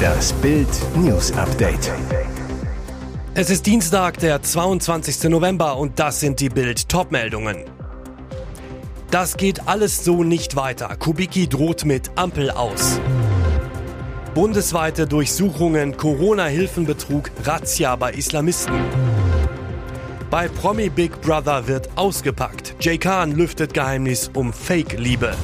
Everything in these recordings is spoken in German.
Das Bild News Update. Es ist Dienstag, der 22. November und das sind die Bild Topmeldungen. Das geht alles so nicht weiter. Kubicki droht mit Ampel aus. Bundesweite Durchsuchungen, Corona-Hilfenbetrug, Razzia bei Islamisten. Bei Promi Big Brother wird ausgepackt. Jay Khan lüftet Geheimnis um Fake-Liebe.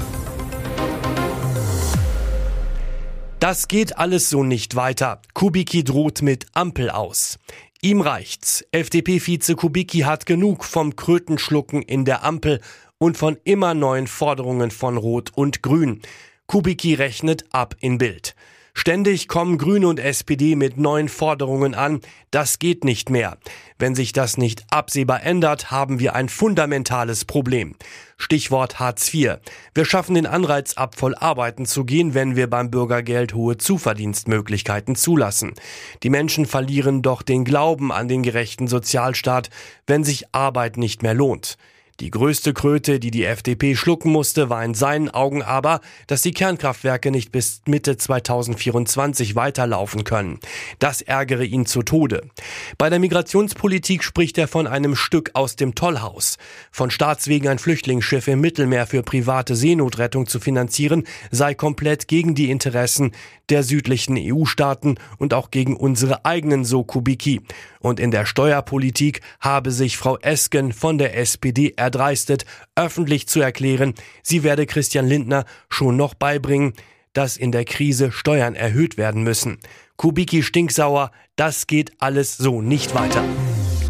Das geht alles so nicht weiter. Kubicki droht mit Ampel aus. Ihm reicht's. FDP-Vize Kubicki hat genug vom Krötenschlucken in der Ampel und von immer neuen Forderungen von Rot und Grün. Kubicki rechnet ab in Bild. Ständig kommen Grüne und SPD mit neuen Forderungen an. Das geht nicht mehr. Wenn sich das nicht absehbar ändert, haben wir ein fundamentales Problem. Stichwort Hartz IV. Wir schaffen den Anreiz ab, voll arbeiten zu gehen, wenn wir beim Bürgergeld hohe Zuverdienstmöglichkeiten zulassen. Die Menschen verlieren doch den Glauben an den gerechten Sozialstaat, wenn sich Arbeit nicht mehr lohnt. Die größte Kröte, die die FDP schlucken musste, war in seinen Augen aber, dass die Kernkraftwerke nicht bis Mitte 2024 weiterlaufen können. Das ärgere ihn zu Tode. Bei der Migrationspolitik spricht er von einem Stück aus dem Tollhaus. Von Staatswegen ein Flüchtlingsschiff im Mittelmeer für private Seenotrettung zu finanzieren, sei komplett gegen die Interessen der südlichen EU-Staaten und auch gegen unsere eigenen so Kubiki. Und in der Steuerpolitik habe sich Frau Esken von der SPD erdreistet, öffentlich zu erklären, sie werde Christian Lindner schon noch beibringen, dass in der Krise Steuern erhöht werden müssen. Kubiki stinksauer, das geht alles so nicht weiter.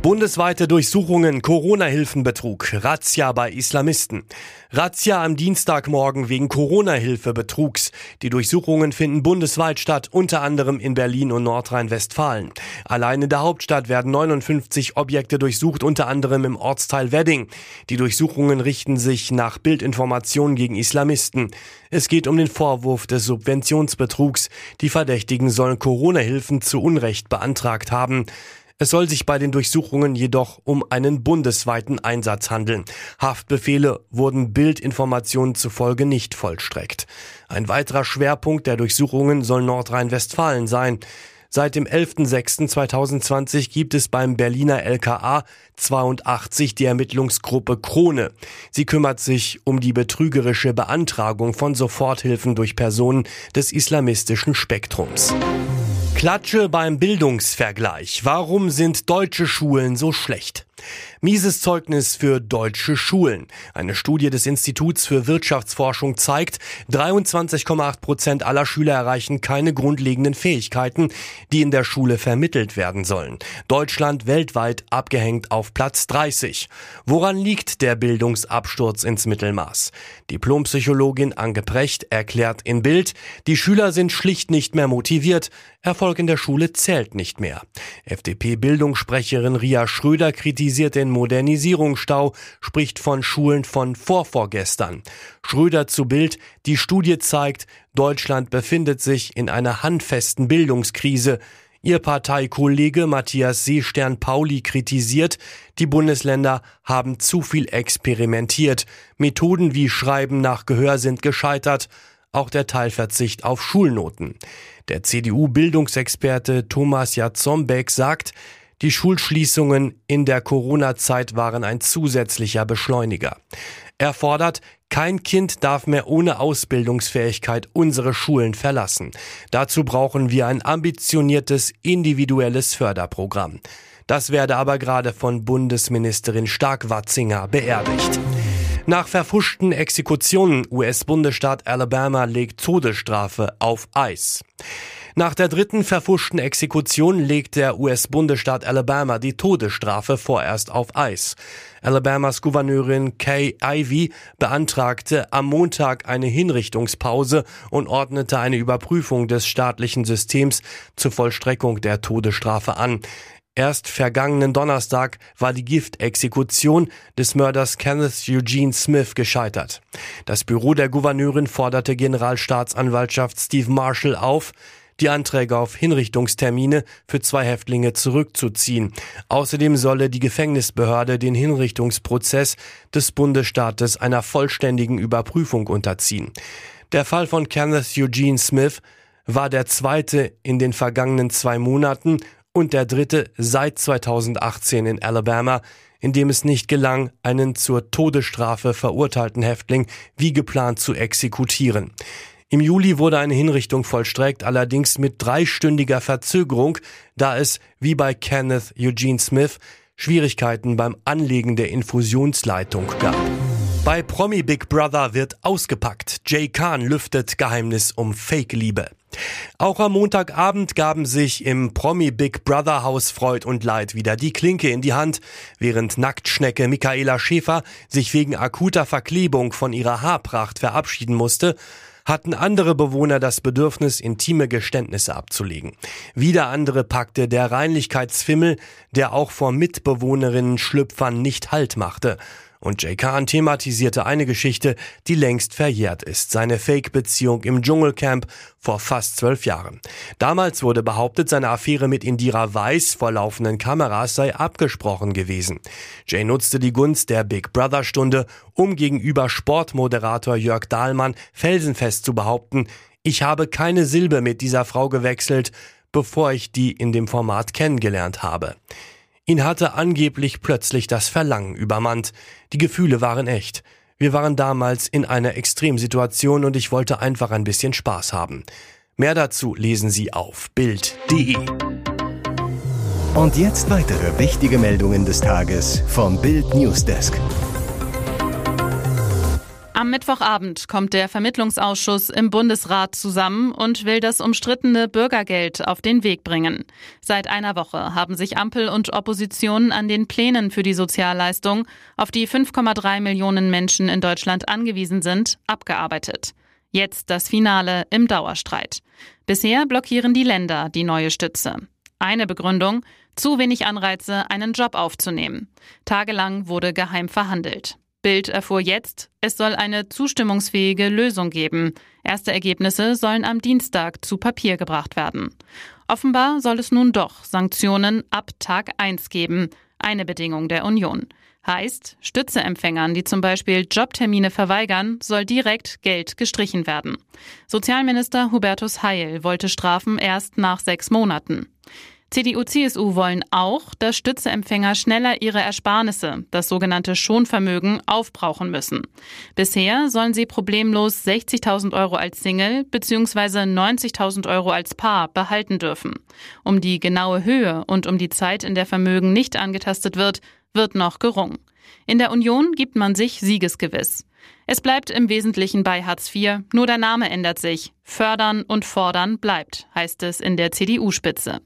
Bundesweite Durchsuchungen, Corona-Hilfenbetrug, Razzia bei Islamisten. Razzia am Dienstagmorgen wegen Corona-Hilfebetrugs. Die Durchsuchungen finden bundesweit statt, unter anderem in Berlin und Nordrhein-Westfalen. Allein in der Hauptstadt werden 59 Objekte durchsucht, unter anderem im Ortsteil Wedding. Die Durchsuchungen richten sich nach Bildinformationen gegen Islamisten. Es geht um den Vorwurf des Subventionsbetrugs. Die Verdächtigen sollen Corona-Hilfen zu Unrecht beantragt haben. Es soll sich bei den Durchsuchungen jedoch um einen bundesweiten Einsatz handeln. Haftbefehle wurden Bildinformationen zufolge nicht vollstreckt. Ein weiterer Schwerpunkt der Durchsuchungen soll Nordrhein-Westfalen sein. Seit dem 11.06.2020 gibt es beim Berliner LKA 82 die Ermittlungsgruppe Krone. Sie kümmert sich um die betrügerische Beantragung von Soforthilfen durch Personen des islamistischen Spektrums. Klatsche beim Bildungsvergleich. Warum sind deutsche Schulen so schlecht? Mieses Zeugnis für deutsche Schulen. Eine Studie des Instituts für Wirtschaftsforschung zeigt, 23,8 Prozent aller Schüler erreichen keine grundlegenden Fähigkeiten, die in der Schule vermittelt werden sollen. Deutschland weltweit abgehängt auf Platz 30. Woran liegt der Bildungsabsturz ins Mittelmaß? Diplompsychologin Anke Precht erklärt in Bild, die Schüler sind schlicht nicht mehr motiviert, Erfolg in der Schule zählt nicht mehr. FDP-Bildungssprecherin Ria Schröder kritisiert den Modernisierungsstau, spricht von Schulen von vorvorgestern. Schröder zu Bild, die Studie zeigt, Deutschland befindet sich in einer handfesten Bildungskrise. Ihr Parteikollege Matthias Seestern-Pauli kritisiert, die Bundesländer haben zu viel experimentiert. Methoden wie Schreiben nach Gehör sind gescheitert auch der Teilverzicht auf Schulnoten. Der CDU-Bildungsexperte Thomas Jatzombeck sagt, die Schulschließungen in der Corona-Zeit waren ein zusätzlicher Beschleuniger. Er fordert, kein Kind darf mehr ohne Ausbildungsfähigkeit unsere Schulen verlassen. Dazu brauchen wir ein ambitioniertes individuelles Förderprogramm. Das werde aber gerade von Bundesministerin Stark-Watzinger beerdigt. Nach verfuschten Exekutionen US-Bundesstaat Alabama legt Todesstrafe auf Eis. Nach der dritten verfuschten Exekution legt der US-Bundesstaat Alabama die Todesstrafe vorerst auf Eis. Alabamas Gouverneurin Kay Ivey beantragte am Montag eine Hinrichtungspause und ordnete eine Überprüfung des staatlichen Systems zur Vollstreckung der Todesstrafe an. Erst vergangenen Donnerstag war die Giftexekution des Mörders Kenneth Eugene Smith gescheitert. Das Büro der Gouverneurin forderte Generalstaatsanwaltschaft Steve Marshall auf, die Anträge auf Hinrichtungstermine für zwei Häftlinge zurückzuziehen. Außerdem solle die Gefängnisbehörde den Hinrichtungsprozess des Bundesstaates einer vollständigen Überprüfung unterziehen. Der Fall von Kenneth Eugene Smith war der zweite in den vergangenen zwei Monaten und der dritte seit 2018 in Alabama, in dem es nicht gelang, einen zur Todesstrafe verurteilten Häftling wie geplant zu exekutieren. Im Juli wurde eine Hinrichtung vollstreckt, allerdings mit dreistündiger Verzögerung, da es, wie bei Kenneth Eugene Smith, Schwierigkeiten beim Anlegen der Infusionsleitung gab. Bei Promi Big Brother wird ausgepackt. Jay Khan lüftet Geheimnis um Fake-Liebe. Auch am Montagabend gaben sich im Promi Big Brother Haus Freud und Leid wieder die Klinke in die Hand, während Nacktschnecke Michaela Schäfer sich wegen akuter Verklebung von ihrer Haarpracht verabschieden musste, hatten andere Bewohner das Bedürfnis, intime Geständnisse abzulegen. Wieder andere packte der Reinlichkeitsfimmel, der auch vor Mitbewohnerinnen Schlüpfern nicht Halt machte. Und Jay Khan thematisierte eine Geschichte, die längst verjährt ist, seine Fake-Beziehung im Dschungelcamp vor fast zwölf Jahren. Damals wurde behauptet, seine Affäre mit Indira Weiss vor laufenden Kameras sei abgesprochen gewesen. Jay nutzte die Gunst der Big Brother Stunde, um gegenüber Sportmoderator Jörg Dahlmann felsenfest zu behaupten, ich habe keine Silbe mit dieser Frau gewechselt, bevor ich die in dem Format kennengelernt habe. Ihn hatte angeblich plötzlich das Verlangen übermannt. Die Gefühle waren echt. Wir waren damals in einer Extremsituation und ich wollte einfach ein bisschen Spaß haben. Mehr dazu lesen Sie auf Bild.de. Und jetzt weitere wichtige Meldungen des Tages vom Bild Newsdesk. Am Mittwochabend kommt der Vermittlungsausschuss im Bundesrat zusammen und will das umstrittene Bürgergeld auf den Weg bringen. Seit einer Woche haben sich Ampel und Opposition an den Plänen für die Sozialleistung, auf die 5,3 Millionen Menschen in Deutschland angewiesen sind, abgearbeitet. Jetzt das Finale im Dauerstreit. Bisher blockieren die Länder die neue Stütze. Eine Begründung, zu wenig Anreize, einen Job aufzunehmen. Tagelang wurde geheim verhandelt. Bild erfuhr jetzt, es soll eine zustimmungsfähige Lösung geben. Erste Ergebnisse sollen am Dienstag zu Papier gebracht werden. Offenbar soll es nun doch Sanktionen ab Tag 1 geben, eine Bedingung der Union. Heißt, Stützeempfängern, die zum Beispiel Jobtermine verweigern, soll direkt Geld gestrichen werden. Sozialminister Hubertus Heil wollte Strafen erst nach sechs Monaten. CDU, CSU wollen auch, dass Stützeempfänger schneller ihre Ersparnisse, das sogenannte Schonvermögen, aufbrauchen müssen. Bisher sollen sie problemlos 60.000 Euro als Single bzw. 90.000 Euro als Paar behalten dürfen. Um die genaue Höhe und um die Zeit, in der Vermögen nicht angetastet wird, wird noch gerungen. In der Union gibt man sich siegesgewiss. Es bleibt im Wesentlichen bei Hartz IV, nur der Name ändert sich. Fördern und fordern bleibt, heißt es in der CDU-Spitze.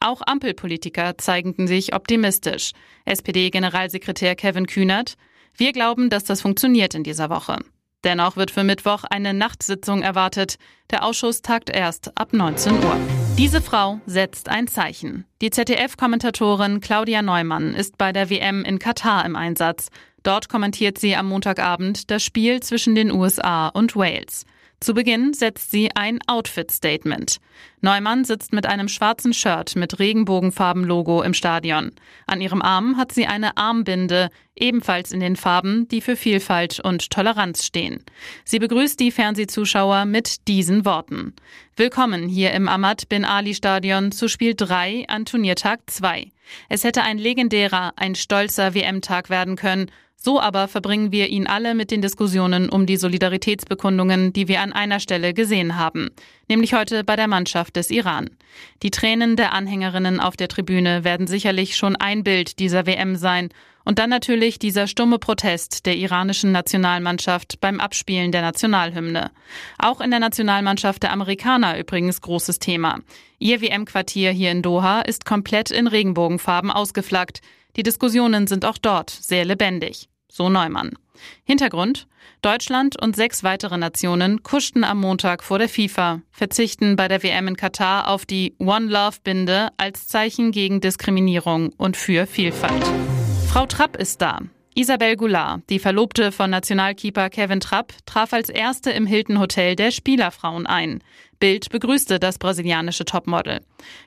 Auch Ampelpolitiker zeigten sich optimistisch. SPD-Generalsekretär Kevin Kühnert, wir glauben, dass das funktioniert in dieser Woche. Dennoch wird für Mittwoch eine Nachtsitzung erwartet. Der Ausschuss tagt erst ab 19 Uhr. Diese Frau setzt ein Zeichen. Die ZDF-Kommentatorin Claudia Neumann ist bei der WM in Katar im Einsatz. Dort kommentiert sie am Montagabend das Spiel zwischen den USA und Wales. Zu Beginn setzt sie ein Outfit-Statement. Neumann sitzt mit einem schwarzen Shirt mit Regenbogenfarben-Logo im Stadion. An ihrem Arm hat sie eine Armbinde, ebenfalls in den Farben, die für Vielfalt und Toleranz stehen. Sie begrüßt die Fernsehzuschauer mit diesen Worten. Willkommen hier im Ahmad Bin Ali Stadion zu Spiel 3 an Turniertag 2. Es hätte ein legendärer, ein stolzer WM-Tag werden können so aber verbringen wir ihn alle mit den Diskussionen um die Solidaritätsbekundungen, die wir an einer Stelle gesehen haben, nämlich heute bei der Mannschaft des Iran. Die Tränen der Anhängerinnen auf der Tribüne werden sicherlich schon ein Bild dieser WM sein und dann natürlich dieser stumme Protest der iranischen Nationalmannschaft beim Abspielen der Nationalhymne. Auch in der Nationalmannschaft der Amerikaner übrigens großes Thema. Ihr WM-Quartier hier in Doha ist komplett in Regenbogenfarben ausgeflaggt. Die Diskussionen sind auch dort sehr lebendig. So Neumann. Hintergrund? Deutschland und sechs weitere Nationen kuschten am Montag vor der FIFA, verzichten bei der WM in Katar auf die One Love Binde als Zeichen gegen Diskriminierung und für Vielfalt. Frau Trapp ist da. Isabel Goulart, die Verlobte von Nationalkeeper Kevin Trapp, traf als erste im Hilton Hotel der Spielerfrauen ein. Bild begrüßte das brasilianische Topmodel.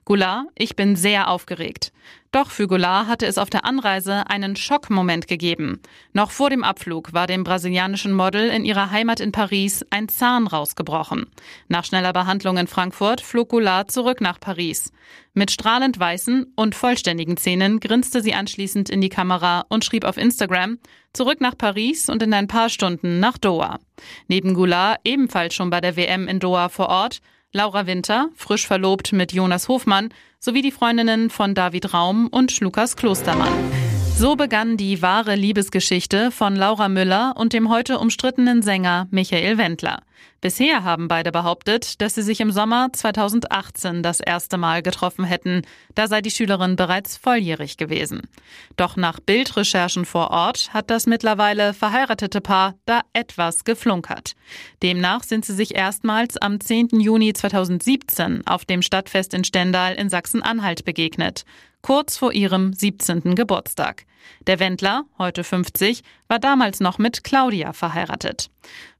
Goulart, ich bin sehr aufgeregt. Doch für Goulart hatte es auf der Anreise einen Schockmoment gegeben. Noch vor dem Abflug war dem brasilianischen Model in ihrer Heimat in Paris ein Zahn rausgebrochen. Nach schneller Behandlung in Frankfurt flog Goulart zurück nach Paris. Mit strahlend weißen und vollständigen Zähnen grinste sie anschließend in die Kamera und schrieb auf Instagram, zurück nach Paris und in ein paar Stunden nach Doha. Neben Goulart, ebenfalls schon bei der WM in Doha vor Ort, Laura Winter, frisch verlobt mit Jonas Hofmann, sowie die Freundinnen von David Raum und Lukas Klostermann. So begann die wahre Liebesgeschichte von Laura Müller und dem heute umstrittenen Sänger Michael Wendler. Bisher haben beide behauptet, dass sie sich im Sommer 2018 das erste Mal getroffen hätten. Da sei die Schülerin bereits volljährig gewesen. Doch nach Bildrecherchen vor Ort hat das mittlerweile verheiratete Paar da etwas geflunkert. Demnach sind sie sich erstmals am 10. Juni 2017 auf dem Stadtfest in Stendal in Sachsen-Anhalt begegnet kurz vor ihrem 17. Geburtstag. Der Wendler, heute 50, war damals noch mit Claudia verheiratet.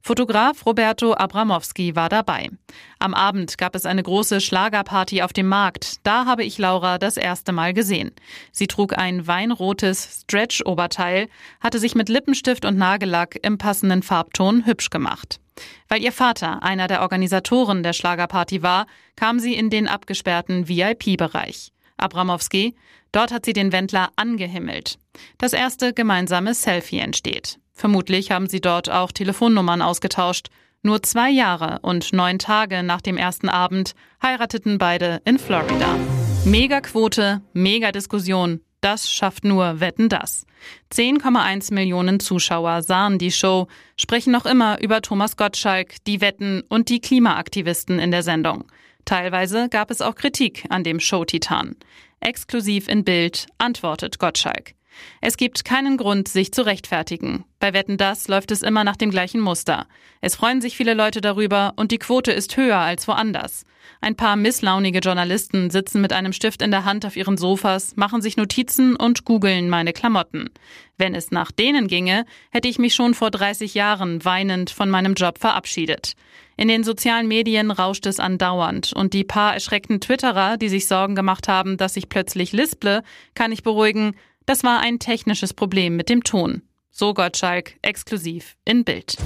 Fotograf Roberto Abramowski war dabei. Am Abend gab es eine große Schlagerparty auf dem Markt. Da habe ich Laura das erste Mal gesehen. Sie trug ein weinrotes Stretch-Oberteil, hatte sich mit Lippenstift und Nagellack im passenden Farbton hübsch gemacht. Weil ihr Vater einer der Organisatoren der Schlagerparty war, kam sie in den abgesperrten VIP-Bereich. Abramowski. Dort hat sie den Wendler angehimmelt. Das erste gemeinsame Selfie entsteht. Vermutlich haben sie dort auch Telefonnummern ausgetauscht. Nur zwei Jahre und neun Tage nach dem ersten Abend heirateten beide in Florida. Megaquote, Megadiskussion. Das schafft nur Wetten das. 10,1 Millionen Zuschauer sahen die Show, sprechen noch immer über Thomas Gottschalk, die Wetten und die Klimaaktivisten in der Sendung. Teilweise gab es auch Kritik an dem Show-Titan. Exklusiv in Bild antwortet Gottschalk. Es gibt keinen Grund, sich zu rechtfertigen. Bei Wetten das läuft es immer nach dem gleichen Muster. Es freuen sich viele Leute darüber und die Quote ist höher als woanders. Ein paar misslaunige Journalisten sitzen mit einem Stift in der Hand auf ihren Sofas, machen sich Notizen und googeln meine Klamotten. Wenn es nach denen ginge, hätte ich mich schon vor 30 Jahren weinend von meinem Job verabschiedet. In den sozialen Medien rauscht es andauernd und die paar erschreckten Twitterer, die sich Sorgen gemacht haben, dass ich plötzlich lisple, kann ich beruhigen, das war ein technisches Problem mit dem Ton. So Gottschalk, exklusiv in Bild.